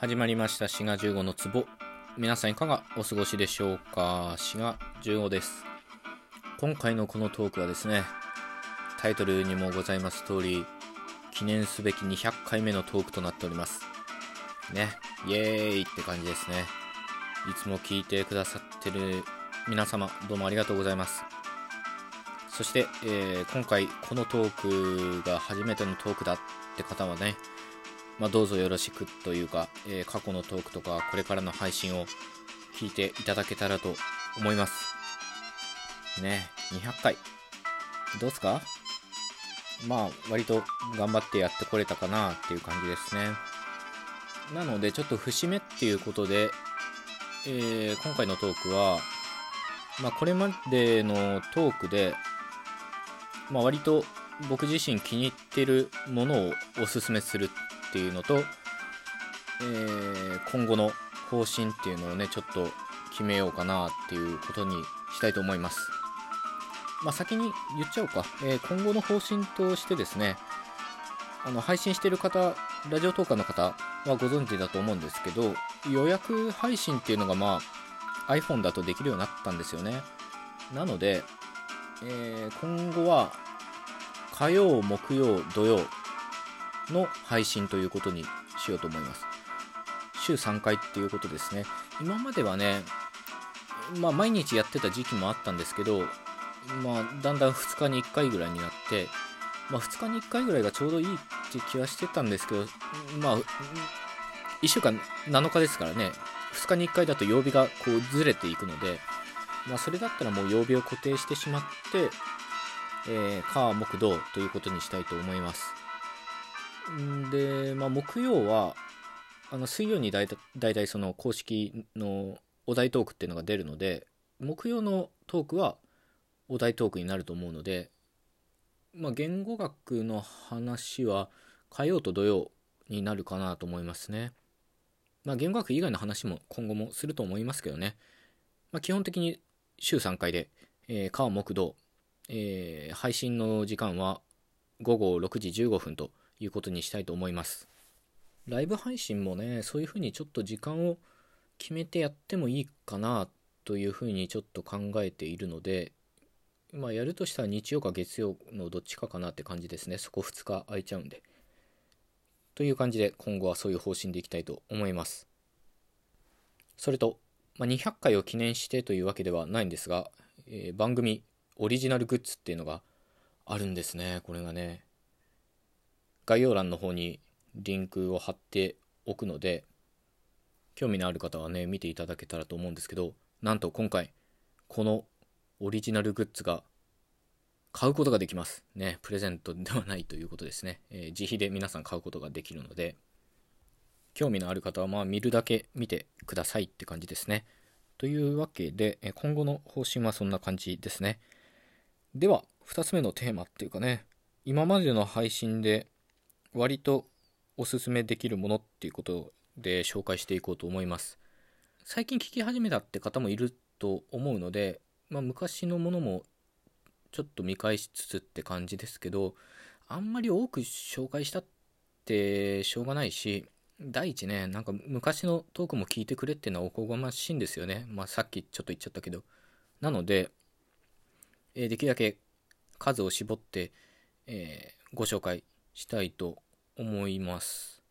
始まりました。滋賀15の壺皆さんいかがお過ごしでしょうか？滋賀15です。今回のこのトークはですねタイトルにもございます通り記念すべき200回目のトークとなっております。ね。イエーイって感じですね。いつも聞いてくださってる皆様どうもありがとうございます。そして、えー、今回このトークが初めてのトークだって方はねまあ、どうぞよろしくというか、えー、過去のトークとかこれからの配信を聞いていただけたらと思います。ね、200回。どうすか？まあ、割と頑張ってやってこれたかなっていう感じですね。なので、ちょっと節目っていうことで、えー、今回のトークは、まあ、これまでのトークで、まあ、割と僕自身気に入ってるものをおすすめするっていうのと、えー、今後の方針っていうのをね、ちょっと決めようかなっていうことにしたいと思います。まあ、先に言っちゃおうか。えー、今後の方針としてですね、あの配信してる方、ラジオトーカーの方はご存知だと思うんですけど、予約配信っていうのがまあ iPhone だとできるようになったんですよね。なので、えー、今後は火曜、木曜、土曜、の配信ということにしようと思います。週3回っていうことですね。今まではね、まあ毎日やってた時期もあったんですけど、まあだんだん2日に1回ぐらいになって、まあ2日に1回ぐらいがちょうどいいって気はしてたんですけど、まあ1週間7日ですからね、2日に1回だと曜日がこうずれていくので、まあそれだったらもう曜日を固定してしまって、えー、火木土ということにしたいと思います。で、まあ、木曜は、あの水曜にだいたいその公式のお題トークっていうのが出るので、木曜のトークはお題トークになると思うので、まあ、言語学の話は火曜と土曜になるかなと思いますね。まあ、言語学以外の話も今後もすると思いますけどね。まあ、基本的に週3回で、えー、火木土、えー、配信の時間は午後6時15分ということにしたいと思います。ライブ配信もね、そういうふうにちょっと時間を決めてやってもいいかなというふうにちょっと考えているので、まあやるとしたら日曜か月曜のどっちかかなって感じですね。そこ2日空いちゃうんで。という感じで今後はそういう方針でいきたいと思います。それと、まあ、200回を記念してというわけではないんですが、えー、番組オリジナルグッズっていうのがあるんですね。これがね。概要欄の方にリンクを貼っておくので、興味のある方はね、見ていただけたらと思うんですけど、なんと今回、このオリジナルグッズが買うことができます。ね、プレゼントではないということですね。えー、自費で皆さん買うことができるので、興味のある方はまあ見るだけ見てくださいって感じですね。というわけで、今後の方針はそんな感じですね。では、2つ目のテーマっていうかね、今までの配信で割とおすすめできるものっていうことで紹介していこうと思います。最近聞き始めたって方もいると思うので、まあ、昔のものもちょっと見返しつつって感じですけど、あんまり多く紹介したってしょうがないし、第一ね、なんか昔のトークも聞いてくれっていうのはおこがましいんですよね。まあさっきちょっと言っちゃったけど。なので、えー、できるだけ数を絞って、えー、ご紹介したいと思います。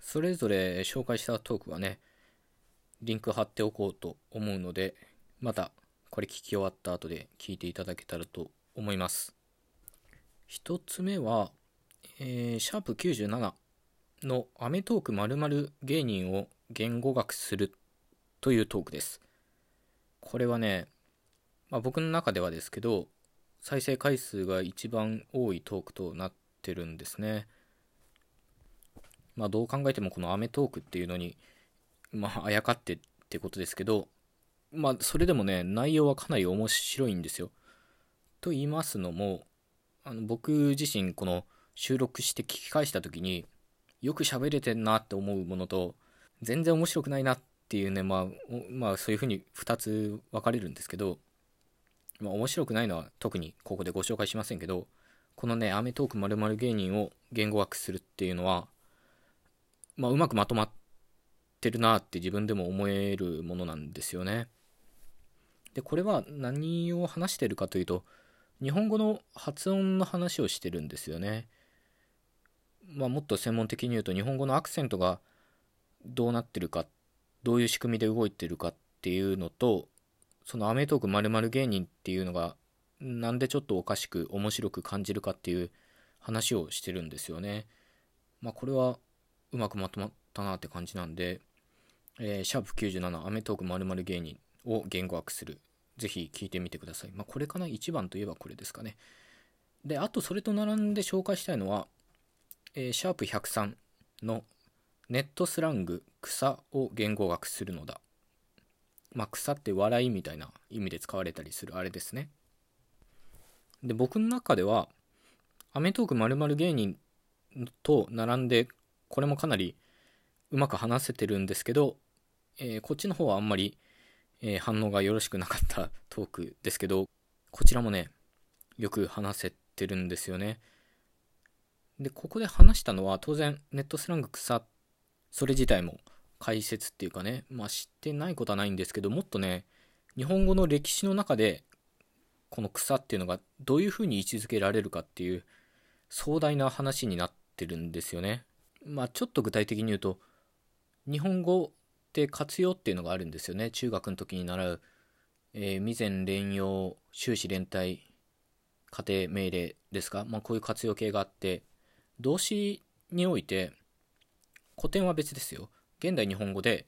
それぞれ紹介したトークはね、リンク貼っておこうと思うので、またこれ聞き終わった後で聞いていただけたらと思います。一つ目は、えー、シャープ97のアメトーク〇〇芸人を言語学するというトークです。これはね、まあ、僕の中ではですけど、再生回数が一番多いトークとなってるんですね。まあどう考えてもこのアメトークっていうのに、まああやかってってことですけど、まあそれでもね、内容はかなり面白いんですよ。と言いますのも、あの僕自身この収録して聞き返した時に、よく喋れてんなって思うものと、全然面白くないなっていうね、まあ、まあそういうふうに2つ分かれるんですけど、まあ面白くないのは特にここでご紹介しませんけど、このね、アメトーク〇〇芸人を言語学するっていうのは、まあ、うまくまとまってるなって自分でも思えるものなんですよね。で、これは何を話してるかというと、日本語の発音の話をしてるんですよね。まあ、もっと専門的に言うと日本語のアクセントがどうなってるかどういう仕組みで動いてるかっていうのとそのアメトーク〇〇芸人っていうのがなんでちょっとおかしく面白く感じるかっていう話をしてるんですよね。まあこれはうまくまとまったなって感じなんで、えー、シャープ97アメトーク〇〇芸人を言語化する。ぜひ聞いてみてください。まあこれかな？一番といえばこれですかね。で、あとそれと並んで紹介したいのは、えー、シャープ103のネットスラング草を言語学するのだ。まあ、草って笑いみたいな意味で使われたりするあれですね。で、僕の中では、アメトーク〇〇芸人と並んで、これもかなりうまく話せてるんですけど、えー、こっちの方はあんまり、えー、反応がよろしくなかった トークですけど、こちらもね、よく話せてるんですよね。で、ここで話したのは当然ネットスラング草、それ自体も解説っていうかね、まあ知ってないことはないんですけど、もっとね、日本語の歴史の中で、この草っていうのがどういうふうに位置づけられるかっていう壮大な話になってるんですよね。まあちょっと具体的に言うと、日本語って活用っていうのがあるんですよね。中学の時に習う、えー、未然連用、終始連帯、家庭命令ですか？まあこういう活用形があって、動詞において古典は別ですよ現代日本語で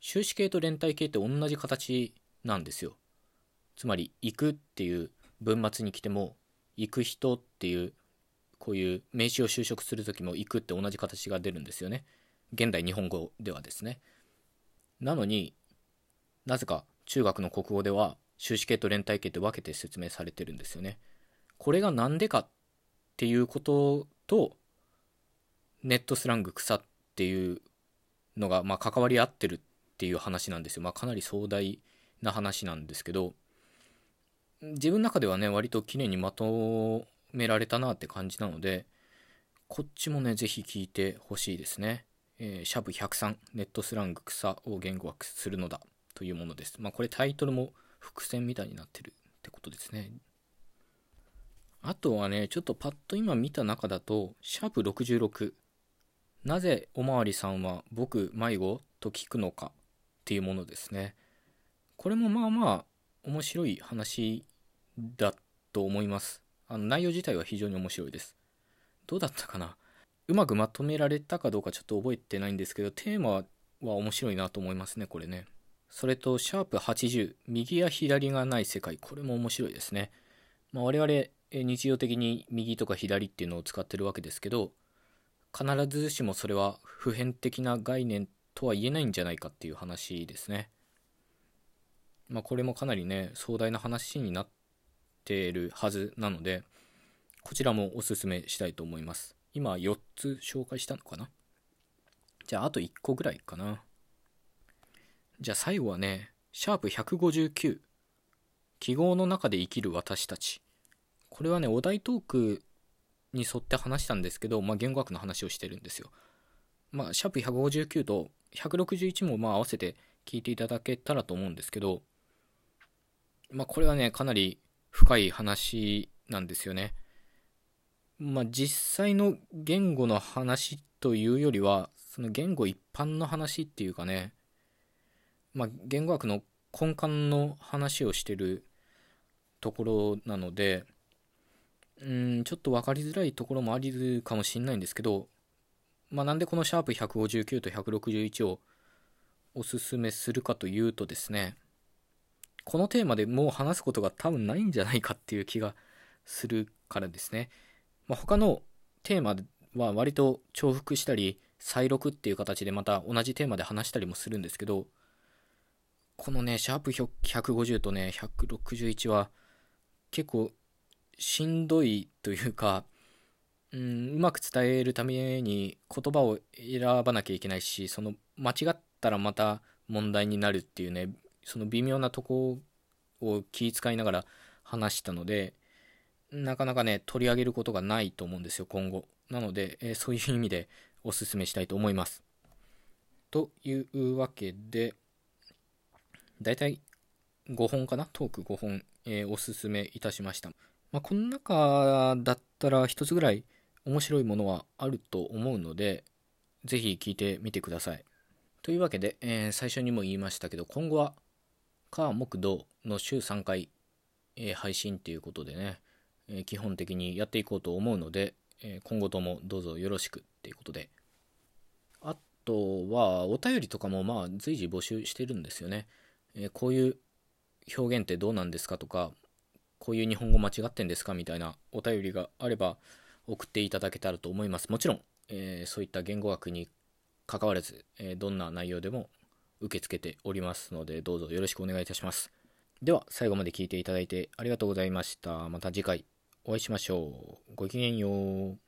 終止形と連帯形って同じ形なんですよつまり行くっていう文末に来ても行く人っていうこういう名詞を修飾する時も行くって同じ形が出るんですよね。現代日本語ではですね。なのになぜか中学の国語では終止形と連帯形って分けて説明されてるんですよね。これが何でかっていうこととネットスラング草っていうのが、まあ、関わり合ってるっていう話なんですよ。まあ、かなり壮大な話なんですけど、自分の中ではね、割と綺麗にまとめられたなって感じなので、こっちもね、ぜひ聞いてほしいですね。えー、シャブ103、ネットスラング草を言語学するのだというものです。まあ、これタイトルも伏線みたいになってるってことですね。あとはね、ちょっとパッと今見た中だと、シャープ66。なぜおまわりさんは僕迷子と聞くのかっていうものですね。これもまあまあ面白い話だと思います。あの内容自体は非常に面白いです。どうだったかな？うまくまとめられたかどうかちょっと覚えてないんですけど、テーマは面白いなと思いますね、これね。それと、シャープ80、右や左がない世界。これも面白いですね。まあ、我々、日常的に右とか左っていうのを使ってるわけですけど必ずしもそれは普遍的な概念とは言えないんじゃないかっていう話ですね。まあこれもかなりね壮大な話になっているはずなのでこちらもおすすめしたいと思います。今4つ紹介したのかな？じゃああと1個ぐらいかな。じゃあ最後はね、シャープ159記号の中で生きる私たちこれはね、お題トークに沿って話したんですけど、まあ、言語学の話をしてるんですよ。まあ、シャープ159と161もまあ合わせて聞いていただけたらと思うんですけど、まあ、これはね、かなり深い話なんですよね。まあ、実際の言語の話というよりは、その言語一般の話っていうかね、まあ、言語学の根幹の話をしてるところなので、うん、ちょっと分かりづらいところもありるかもしれないんですけど、まあ、なんでこのシャープ159と161をおすすめするかというとですね、このテーマでもう話すことが多分ないんじゃないかっていう気がするからですね。まあ、他のテーマは割と重複したり、再録っていう形でまた同じテーマで話したりもするんですけど、このね、シャープ150とね、161は結構しんどいというか、うん、うまく伝えるために言葉を選ばなきゃいけないし、その間違ったらまた問題になるっていうね、その微妙なとこを気遣いながら話したので、なかなかね、取り上げることがないと思うんですよ、今後。なので、えー、そういう意味でお勧めしたいと思います。というわけで、だいたい5本かな？トーク5本、えー、おすすめいたしました。まあ、この中だったら1つぐらい面白いものはあると思うので、ぜひ聞いてみてください。というわけで、えー、最初にも言いましたけど、今後は、火、木、土の週3回、えー、配信っていうことでね、えー、基本的にやっていこうと思うので、え今後ともどうぞよろしくっていうことで。あとは、お便りとかもまあ随時募集してるんですよね。えこういう表現ってどうなんですかとか、こういう日本語間違ってんですかみたいなお便りがあれば送っていただけたらと思います。もちろん、え、そういった言語学に関わらず、え、どんな内容でも受け付けておりますので、どうぞよろしくお願いいたします。では、最後まで聞いていただいてありがとうございました。また次回お会いしましょう。ごきげんよう。